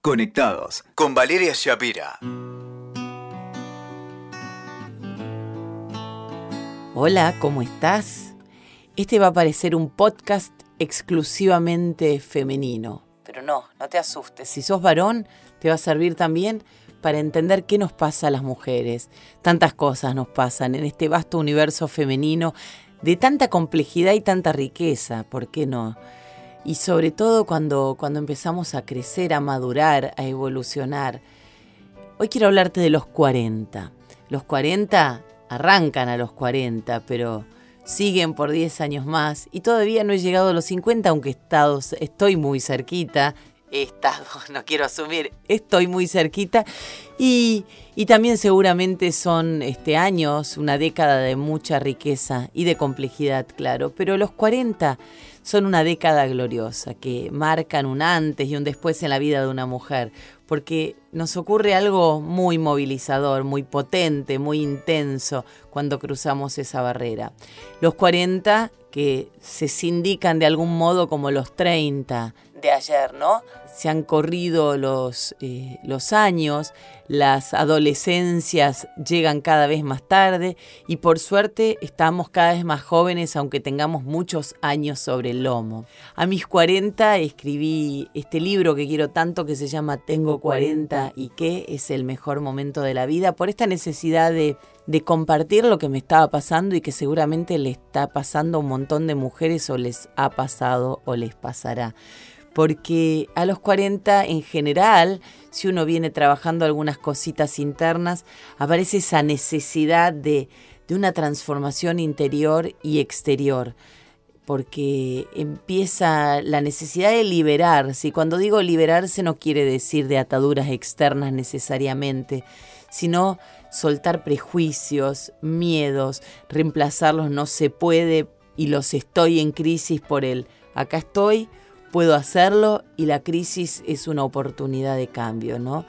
Conectados con Valeria Shapira. Hola, ¿cómo estás? Este va a parecer un podcast exclusivamente femenino. Pero no, no te asustes. Si sos varón, te va a servir también para entender qué nos pasa a las mujeres. Tantas cosas nos pasan en este vasto universo femenino de tanta complejidad y tanta riqueza, ¿por qué no? Y sobre todo cuando, cuando empezamos a crecer, a madurar, a evolucionar. Hoy quiero hablarte de los 40. Los 40 arrancan a los 40, pero siguen por 10 años más y todavía no he llegado a los 50, aunque estoy muy cerquita. He estado, no quiero asumir, estoy muy cerquita. Y, y también seguramente son este, años, una década de mucha riqueza y de complejidad, claro. Pero los 40 son una década gloriosa que marcan un antes y un después en la vida de una mujer, porque nos ocurre algo muy movilizador, muy potente, muy intenso cuando cruzamos esa barrera. Los 40 que se sindican de algún modo como los 30 de ayer, ¿no? Se han corrido los, eh, los años, las adolescencias llegan cada vez más tarde y por suerte estamos cada vez más jóvenes aunque tengamos muchos años sobre el lomo. A mis 40 escribí este libro que quiero tanto que se llama Tengo 40 y que es el mejor momento de la vida por esta necesidad de, de compartir lo que me estaba pasando y que seguramente le está pasando a un montón de mujeres o les ha pasado o les pasará porque a los 40 en general, si uno viene trabajando algunas cositas internas, aparece esa necesidad de, una transformación interior y exterior porque empieza la necesidad de liberarse. Y cuando digo liberarse no quiere decir de ataduras externas necesariamente, sino soltar prejuicios, miedos, reemplazarlos no se puede y los estoy en crisis por él. Acá estoy, puedo hacerlo y la crisis es una oportunidad de cambio, ¿no?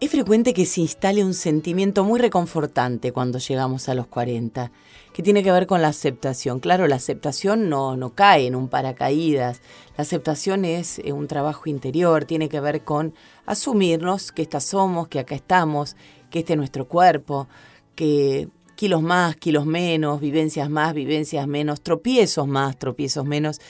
Es frecuente que se instale un sentimiento muy reconfortante cuando llegamos a los 40, que tiene que ver con la aceptación. Claro, la aceptación no, no cae en un paracaídas, la aceptación es eh, un trabajo interior, tiene que ver con asumirnos que estas somos, que acá estamos, que este es nuestro cuerpo, que kilos más, kilos menos, vivencias más, vivencias menos, tropiezos más, tropiezos menos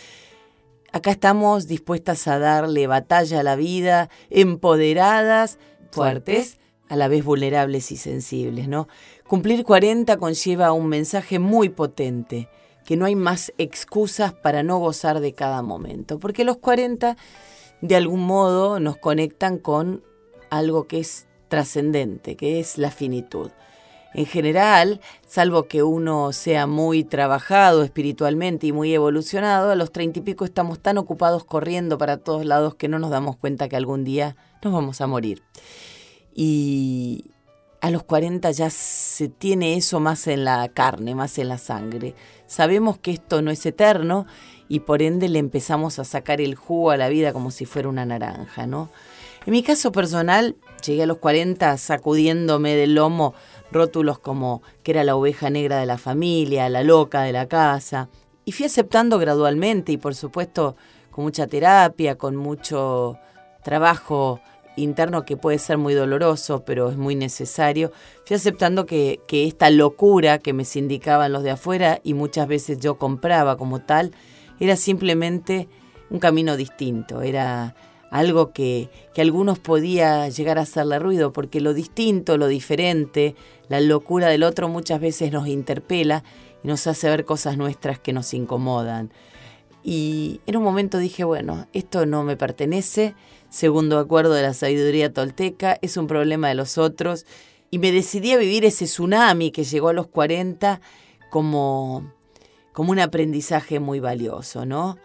Acá estamos dispuestas a darle batalla a la vida, empoderadas, fuertes, a la vez vulnerables y sensibles, ¿no? Cumplir 40 conlleva un mensaje muy potente, que no hay más excusas para no gozar de cada momento, porque los 40 de algún modo nos conectan con algo que es trascendente, que es la finitud en general, salvo que uno sea muy trabajado espiritualmente y muy evolucionado, a los treinta y pico estamos tan ocupados corriendo para todos lados que no nos damos cuenta que algún día nos vamos a morir. Y a los 40 ya se tiene eso más en la carne, más en la sangre. Sabemos que esto no es eterno y por ende le empezamos a sacar el jugo a la vida como si fuera una naranja, ¿no? En mi caso personal, llegué a los 40 sacudiéndome del lomo rótulos como que era la oveja negra de la familia, la loca de la casa, y fui aceptando gradualmente y por supuesto con mucha terapia, con mucho trabajo interno que puede ser muy doloroso, pero es muy necesario, fui aceptando que, que esta locura que me sindicaban los de afuera y muchas veces yo compraba como tal, era simplemente un camino distinto, era algo que, que algunos podía llegar a hacerle ruido, porque lo distinto, lo diferente, la locura del otro muchas veces nos interpela y nos hace ver cosas nuestras que nos incomodan. Y en un momento dije, bueno, esto no me pertenece, segundo acuerdo de la sabiduría tolteca, es un problema de los otros, y me decidí a vivir ese tsunami que llegó a los 40 como, como un aprendizaje muy valioso, ¿no?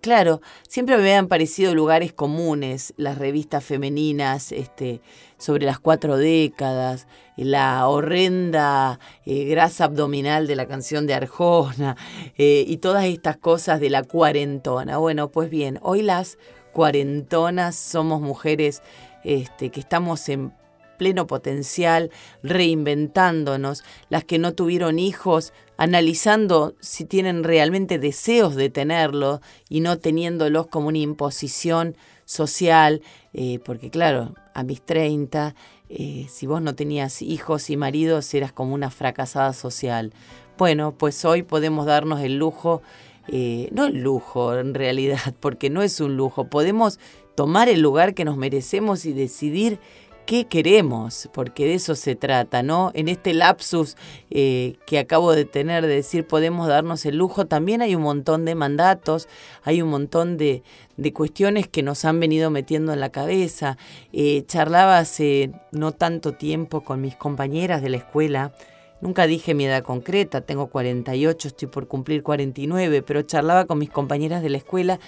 Claro, siempre me habían parecido lugares comunes, las revistas femeninas este, sobre las cuatro décadas, la horrenda eh, grasa abdominal de la canción de Arjona eh, y todas estas cosas de la cuarentona. Bueno, pues bien, hoy las cuarentonas somos mujeres este, que estamos en pleno potencial, reinventándonos, las que no tuvieron hijos, analizando si tienen realmente deseos de tenerlo y no teniéndolos como una imposición social, eh, porque claro, a mis 30, eh, si vos no tenías hijos y maridos, eras como una fracasada social. Bueno, pues hoy podemos darnos el lujo, eh, no el lujo en realidad, porque no es un lujo, podemos tomar el lugar que nos merecemos y decidir qué queremos, porque de eso se trata, ¿no? En este lapsus eh, que acabo de tener de decir podemos darnos el lujo, también hay un montón de mandatos, hay un montón de, cuestiones que nos han venido metiendo en la cabeza. Eh, charlaba hace no tanto tiempo con mis compañeras de la escuela, Nunca dije mi edad concreta, tengo 48, estoy por cumplir 49, pero charlaba con mis compañeras de la escuela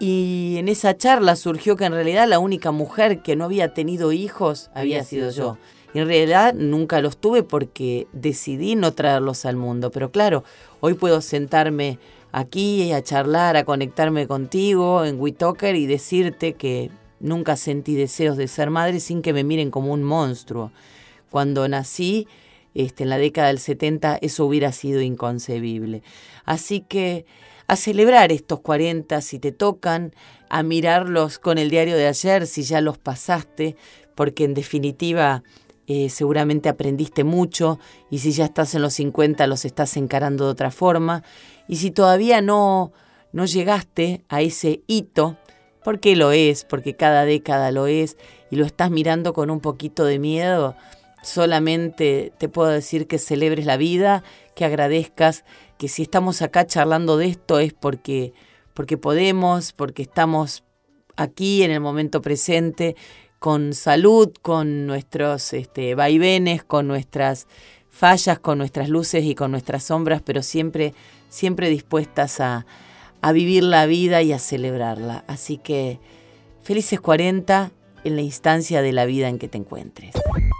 y en esa charla surgió que en realidad la única mujer que no había tenido hijos había, sido yo. Y en realidad nunca los tuve porque decidí no traerlos al mundo. Pero claro, hoy puedo sentarme aquí a charlar, a conectarme contigo en WeTalker y decirte que nunca sentí deseos de ser madre sin que me miren como un monstruo. Cuando nací, este, en la década del 70, eso hubiera sido inconcebible. Así que a celebrar estos 40 si te tocan, a mirarlos con el diario de ayer si ya los pasaste, porque en definitiva eh, seguramente aprendiste mucho y si ya estás en los 50 los estás encarando de otra forma y si todavía no, no llegaste a ese hito, porque lo es, porque cada década lo es y lo estás mirando con un poquito de miedo, solamente te puedo decir que celebres la vida, que agradezcas que si estamos acá charlando de esto es porque, porque podemos, porque estamos aquí en el momento presente, con salud, con nuestros este, vaivenes, con nuestras fallas, con nuestras luces y con nuestras sombras, pero siempre, siempre dispuestas a, a vivir la vida y a celebrarla. Así que felices 40 en la instancia de la vida en que te encuentres.